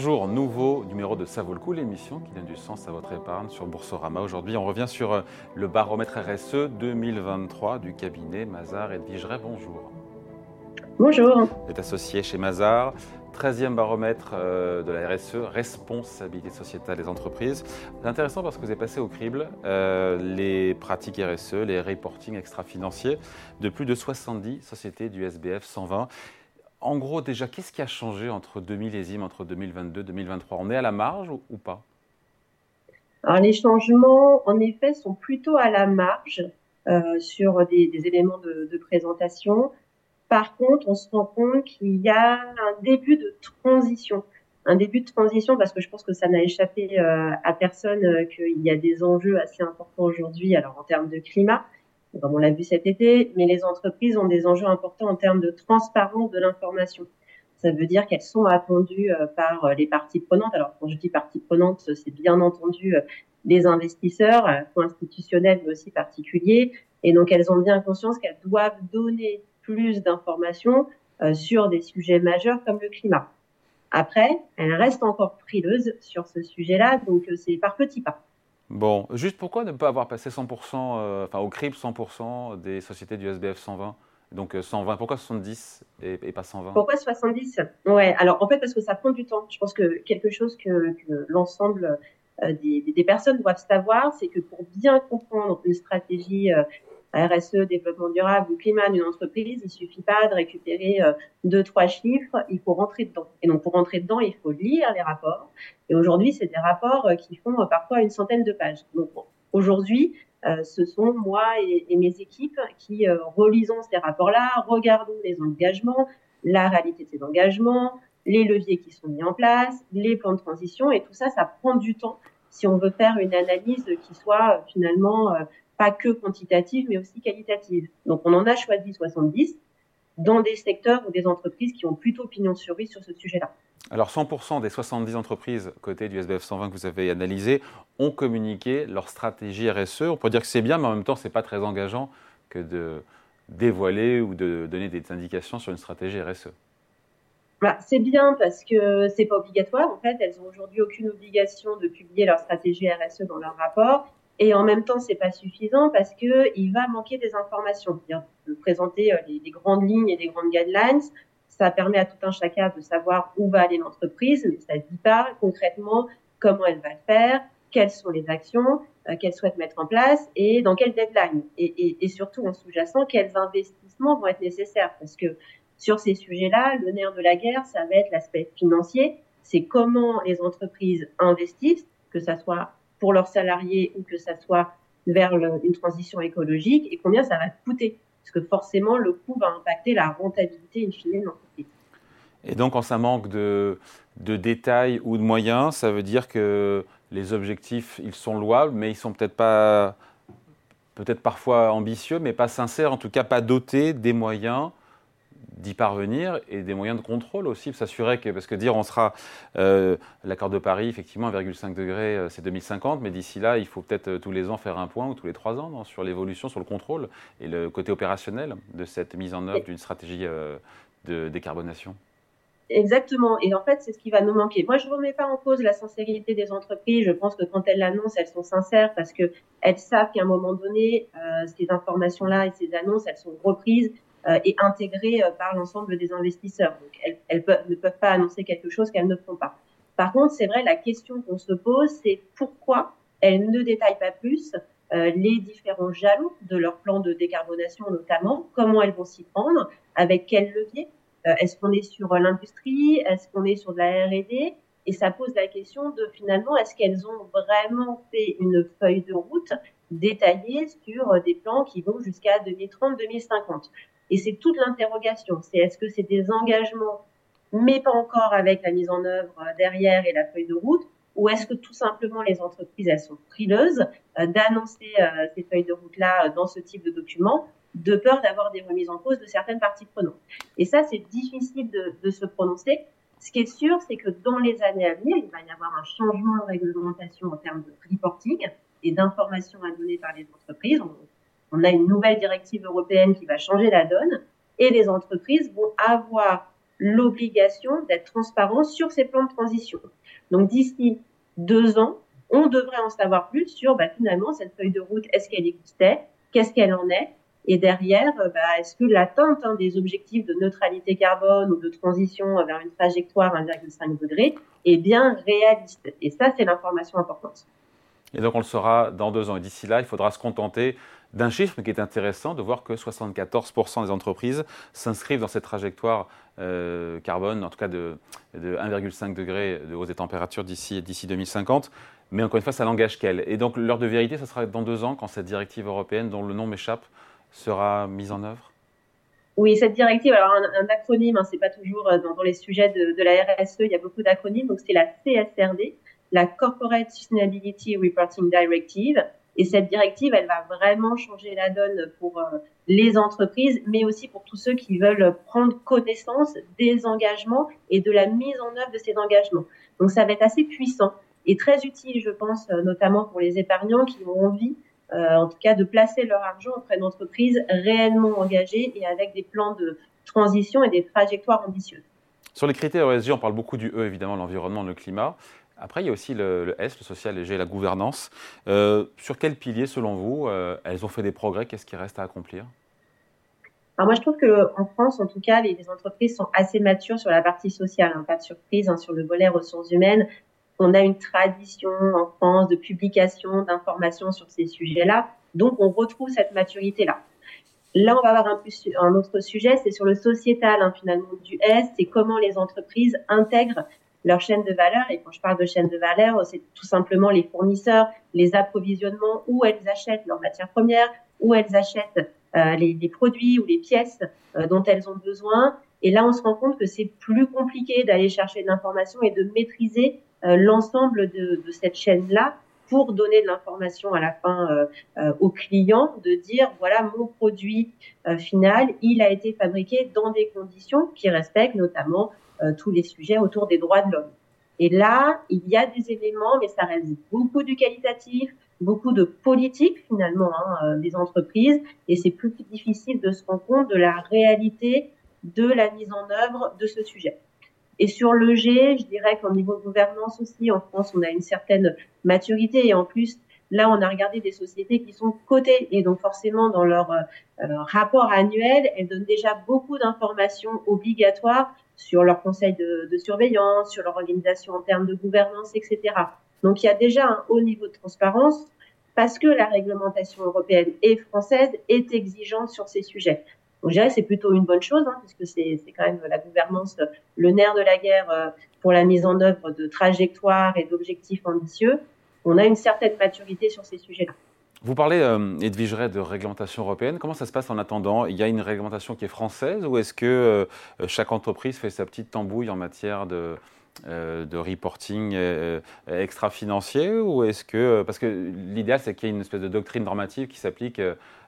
Bonjour, nouveau numéro de Ça vaut le coup, l'émission qui donne du sens à votre épargne sur Boursorama. Aujourd'hui, on revient sur euh, le baromètre RSE 2023 du cabinet Mazar et Vigeret. Bonjour. Bonjour. Vous êtes associé chez Mazar. 13e baromètre euh, de la RSE, responsabilité sociétale des entreprises. C'est intéressant parce que vous avez passé au crible euh, les pratiques RSE, les reporting extra-financiers de plus de 70 sociétés du SBF 120. En gros, déjà, qu'est-ce qui a changé entre 2000 millésimes, entre 2022 et 2023 On est à la marge ou, pas? Alors, les changements, en effet, sont plutôt à la marge euh, sur des, éléments de, présentation. Par contre, on se rend compte qu'il y a un début de transition. Un début de transition parce que je pense que ça n'a échappé euh, à personne euh, qu'il y a des enjeux assez importants aujourd'hui, en termes de climat, comme on l'a vu cet été, mais les entreprises ont des enjeux importants en termes de transparence de l'information. Ça veut dire qu'elles sont attendues euh, par euh, les parties prenantes. Alors, quand je dis parties prenantes, c'est bien entendu euh, les investisseurs, institutionnels, mais aussi particuliers. Et donc, elles ont bien conscience qu'elles doivent donner plus d'informations sur des sujets majeurs comme le climat. Après, elles restent encore frileuses sur ce sujet-là, donc c'est par petits pas. Bon, juste pourquoi ne pas avoir passé 100%, euh, enfin au CRIP 100% des sociétés du SBF 120 donc 120, euh, pourquoi 70 et, pas 120 Pourquoi 70 Ouais, alors en fait parce que ça prend du temps. Je pense que quelque chose que, l'ensemble euh, des, des, personnes doivent savoir, c'est que pour bien comprendre une stratégie RSE, développement durable ou climat d'une entreprise, il suffit pas de récupérer euh, deux, trois chiffres, il faut rentrer dedans. Et donc, pour rentrer dedans, il faut lire les rapports. Et aujourd'hui, c'est des rapports euh, qui font euh, parfois une centaine de pages. Donc, aujourd'hui, ce sont moi et, mes équipes qui relisons ces rapports-là, regardons les engagements, la réalité de ces engagements, les leviers qui sont mis en place, les plans de transition, et tout ça, ça prend du temps si on veut faire une analyse qui soit finalement pas que quantitative, mais aussi qualitative. Donc, on en a choisi 70 dans des secteurs ou des entreprises qui ont plutôt pignon sur rue sur ce sujet-là. Alors, 100% des 70 entreprises côté du SBF 120 que vous avez analysé ont communiqué leur stratégie RSE. On peut dire que c'est bien, mais en même temps, ce n'est pas très engageant que de dévoiler ou de donner des indications sur une stratégie RSE. Bah, c'est bien parce que c'est pas obligatoire. En fait, elles ont aujourd'hui aucune obligation de publier leur stratégie RSE dans leur rapport. Et en même temps, c'est pas suffisant parce que il va manquer des informations. Présenter euh, les, grandes lignes et les grandes guidelines, ça permet à tout un chacun de savoir où va aller l'entreprise, mais ça ne dit pas concrètement comment elle va le faire, quelles sont les actions euh, qu'elle souhaite mettre en place et dans quelle deadline. Et surtout en sous-jacent, quels investissements vont être nécessaires. Parce que sur ces sujets-là, le nerf de la guerre, ça va être l'aspect financier. C'est comment les entreprises investissent, que ça soit pour leurs salariés ou que ça soit vers une transition écologique et combien ça va coûter. Parce que forcément, le coût va impacter la rentabilité in de l'entreprise. Et donc, quand ça manque de, de, détails ou de moyens, ça veut dire que les objectifs, ils sont louables, mais ils sont peut-être pas, peut-être parfois ambitieux, mais pas sincères, en tout cas pas dotés des moyens d'y parvenir et des moyens de contrôle aussi, s'assurer que, parce que dire on sera, euh, l'accord de Paris, effectivement, 1,5 degré, euh, c'est 2050, mais d'ici là, il faut peut-être euh, tous les ans faire un point ou tous les trois ans sur l'évolution, sur le contrôle et le côté opérationnel de cette mise en œuvre d'une stratégie de décarbonation. Exactement. Et en fait, c'est ce qui va nous manquer. Moi, je ne remets pas en cause la sincérité des entreprises. Je pense que quand elles l'annoncent, elles sont sincères parce que elles savent qu'à un moment donné, ces informations-là et ces annonces, elles sont reprises et intégrées euh, par l'ensemble des investisseurs. Donc, elles, ne peuvent pas annoncer quelque chose qu'elles ne font pas. Par contre, c'est vrai, la question qu'on se pose, c'est pourquoi elles ne détaillent pas plus euh, les différents jalons de leur plan de décarbonation notamment, comment elles vont s'y prendre, avec quels leviers. Est-ce qu'on est sur l'industrie? Est-ce qu'on est sur de la R&D Et ça pose la question de finalement, est-ce qu'elles ont vraiment fait une feuille de route détaillée sur des plans qui vont jusqu'à 2030-2050 et c'est toute l'interrogation. C'est est-ce que c'est des engagements, mais pas encore avec la mise en œuvre euh, derrière et la feuille de route, ou est-ce que tout simplement les entreprises elles sont frileuses euh, d'annoncer euh, ces feuilles de route là dans ce type de document, de peur d'avoir des remises en cause de certaines parties prenantes. Et ça, c'est difficile de, se prononcer. Ce qui est sûr, c'est que dans les années à venir, il va y avoir un changement de réglementation en termes de reporting et d'informations à donner par les entreprises. On a une nouvelle directive européenne qui va changer la donne et les entreprises vont avoir l'obligation d'être transparent sur ces plans de transition. Donc d'ici deux ans, on devrait en savoir plus sur bah, finalement cette feuille de route, est-ce qu'elle existait, qu'est-ce qu'elle en est, et derrière, euh, bah, est-ce que l'atteinte hein, des objectifs de neutralité carbone ou de transition vers une trajectoire 1,5 degré est bien réaliste Et ça, c'est l'information importante. Et donc on le saura dans deux ans. Et d'ici là, il faudra se contenter d'un chiffre qui est intéressant, de voir que 74% des entreprises s'inscrivent dans cette trajectoire euh, carbone, en tout cas de, 1,5 degré de hausse des températures d'ici 2050. Mais encore une fois, ça n'engage qu'elles. Et donc l'heure de vérité, ça sera dans deux ans, quand cette directive européenne, dont le nom m'échappe, sera mise en œuvre? Oui, cette directive, alors un, acronyme, hein, c'est pas toujours euh, dans, les sujets de, la RSE, il y a beaucoup d'acronymes, donc c'est la CSRD, la Corporate Sustainability Reporting Directive. Et cette directive, elle va vraiment changer la donne pour euh, les entreprises, mais aussi pour tous ceux qui veulent prendre connaissance des engagements et de la mise en œuvre de ces engagements. Donc ça va être assez puissant et très utile, je pense, euh, notamment pour les épargnants qui ont envie euh, en tout cas de placer leur argent auprès d'entreprises réellement engagées et avec des plans de transition et des trajectoires ambitieuses. Sur les critères ESG, on parle beaucoup du E, évidemment, l'environnement, le climat. Après, il y a aussi le, S, le social, et la gouvernance. Euh, sur quel pilier, selon vous, euh, elles ont fait des progrès? Qu'est-ce qui reste à accomplir? Alors moi, je trouve qu'en France, en tout cas, les, entreprises sont assez matures sur la partie sociale. Hein, pas de surprise, hein, sur le volet ressources humaines on a une tradition en France de publication, d'information sur ces sujets-là. Donc, on retrouve cette maturité-là. Là, on va avoir un, un autre sujet, c'est sur le sociétal, hein, finalement, du S, c'est comment les entreprises intègrent leur chaîne de valeur. Et quand je parle de chaîne de valeur, c'est tout simplement les fournisseurs, les approvisionnements, où elles achètent leurs matières premières, où elles achètent euh, les, produits ou les pièces euh, dont elles ont besoin. Et là, on se rend compte que c'est plus compliqué d'aller chercher de l'information et de maîtriser euh, l'ensemble de, de, cette chaîne-là pour donner de l'information à la fin euh, euh, au client, de dire voilà mon produit final, il a été fabriqué dans des conditions qui respectent notamment tous les sujets autour des droits de l'homme. Et là, il y a des éléments, mais ça reste beaucoup du qualitatif, beaucoup de politique finalement hein, des entreprises, et c'est plus difficile de se rendre compte de la réalité de la mise en œuvre de ce sujet. Et sur le G, je dirais qu'au niveau gouvernance aussi, en France, on a une certaine maturité et en plus, là, on a regardé des sociétés qui sont cotées et donc forcément dans leur euh, rapport annuel, elles donnent déjà beaucoup d'informations obligatoires sur leur conseil de, de, surveillance, sur leur organisation en termes de gouvernance, etc. Donc il y a déjà un haut niveau de transparence parce que la réglementation européenne et française est exigeante sur ces sujets. Donc, je dirais c'est plutôt une bonne chose, hein, puisque c'est quand même la gouvernance, le nerf de la guerre euh, pour la mise en œuvre de trajectoires et d'objectifs ambitieux. On a une certaine maturité sur ces sujets-là. Vous parlez, euh, Edwige de réglementation européenne. Comment ça se passe en attendant? Il y a une réglementation qui est française ou est-ce que euh, chaque entreprise fait sa petite tambouille en matière de, euh, reporting extra-financier ou est-ce que parce que l'idéal c'est qu'il y ait une espèce de doctrine normative qui s'applique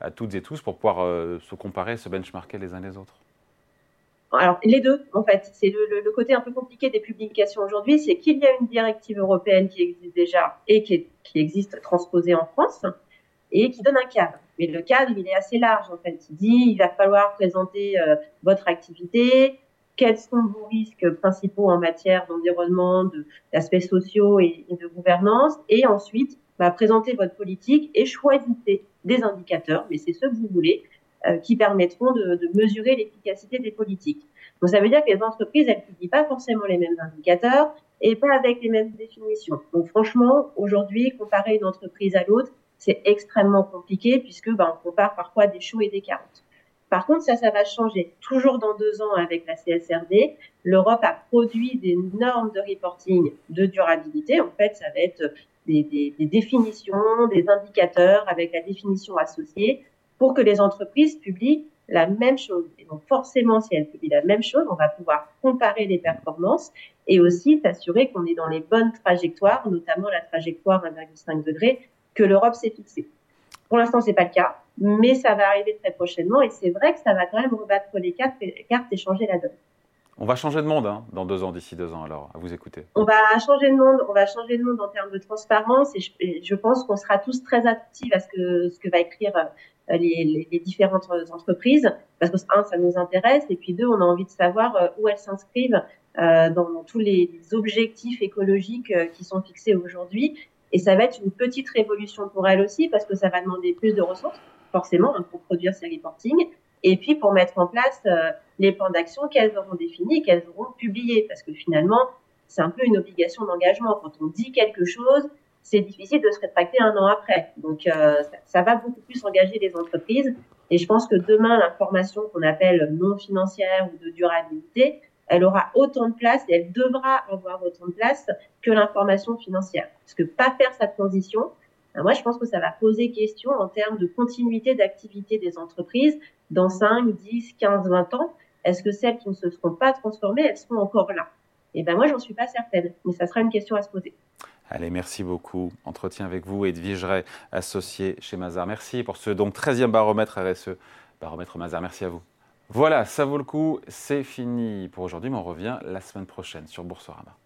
à toutes et tous pour pouvoir euh, se comparer, se benchmarker les uns les autres? Alors, les deux, en fait. C'est le, côté un peu compliqué des publications aujourd'hui, c'est qu'il y a une directive européenne qui existe déjà et qui, existe transposée en France et qui donne un cadre. Mais le cadre, il est assez large, en fait. Il dit, il va falloir présenter euh, votre activité, quels sont vos risques principaux en matière d'environnement, d'aspects sociaux et, de gouvernance, et ensuite, bah, présenter votre politique et choisissez des indicateurs, mais c'est ce que vous voulez, euh, qui permettront de, de mesurer l'efficacité des politiques. Donc ça veut dire que les entreprises, elles ne publient pas forcément les mêmes indicateurs et pas avec les mêmes définitions. Donc franchement, aujourd'hui, comparer une entreprise à l'autre, c'est extrêmement compliqué puisque ben, on compare parfois des choux et des carottes. Par contre, ça, ça va changer. Toujours dans deux ans avec la CSRD, l'Europe a produit des normes de reporting de durabilité. En fait, ça va être des, définitions, des indicateurs avec la définition associée pour que les entreprises publient la même chose. Et donc forcément, si elles publient la même chose, on va pouvoir comparer les performances et aussi s'assurer qu'on est dans les bonnes trajectoires, notamment la trajectoire 1,5 degré que l'Europe s'est fixée. Pour l'instant, c'est pas le cas, mais ça va arriver très prochainement et c'est vrai que ça va quand même rebattre les cartes et changer la donne. On va changer de monde hein, dans deux ans, d'ici deux ans, alors, à vous écouter. On va changer de monde, on va changer de monde en termes de transparence et je, pense qu'on sera tous très attentifs à ce que, ce que va écrire euh, les, les, différentes entreprises parce que, un, ça nous intéresse et puis deux, on a envie de savoir euh, où elles s'inscrivent euh, dans, tous les objectifs écologiques euh, qui sont fixés aujourd'hui. Et ça va être une petite révolution pour elles aussi parce que ça va demander plus de ressources, forcément, hein, pour produire ces reportings et puis pour mettre en place euh, les plans d'action qu'elles auront définis et qu'elles auront publiés. Parce que finalement, c'est un peu une obligation d'engagement. Quand on dit quelque chose, c'est difficile de se rétracter un an après. Donc, euh, ça, ça, va beaucoup plus engager les entreprises. Et je pense que demain, l'information qu'on appelle non financière ou de durabilité, elle aura autant de place et elle devra avoir autant de place que l'information financière. Parce que pas faire sa transition, ben moi, je pense que ça va poser question en termes de continuité d'activité des entreprises dans 5, 10, 15, 20 ans. Est-ce que celles qui ne se seront pas transformées, elles seront encore là? Et ben moi, j'en suis pas certaine, mais ça sera une question à se poser. Allez, merci beaucoup. Entretien avec vous, Edwige Ray, associée chez Mazar. Merci pour ce donc 13e baromètre RSE. Baromètre Mazar, merci à vous. Voilà, ça vaut le coup, c'est fini pour aujourd'hui, mais on revient la semaine prochaine sur Boursorama.